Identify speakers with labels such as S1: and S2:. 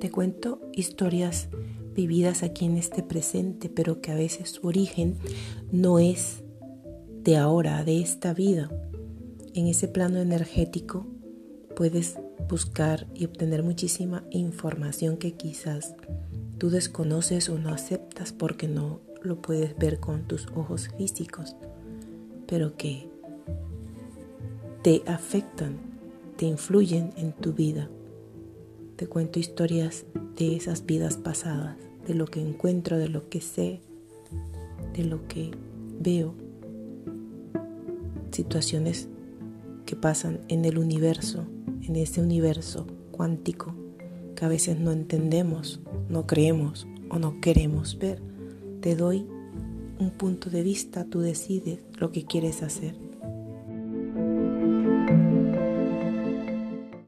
S1: Te cuento historias vividas aquí en este presente, pero que a veces su origen no es de ahora, de esta vida. En ese plano energético puedes buscar y obtener muchísima información que quizás tú desconoces o no aceptas porque no lo puedes ver con tus ojos físicos, pero que te afectan, te influyen en tu vida. Te cuento historias de esas vidas pasadas de lo que encuentro, de lo que sé, de lo que veo. Situaciones que pasan en el universo, en ese universo cuántico que a veces no entendemos, no creemos o no queremos ver. Te doy un punto de vista, tú decides lo que quieres hacer.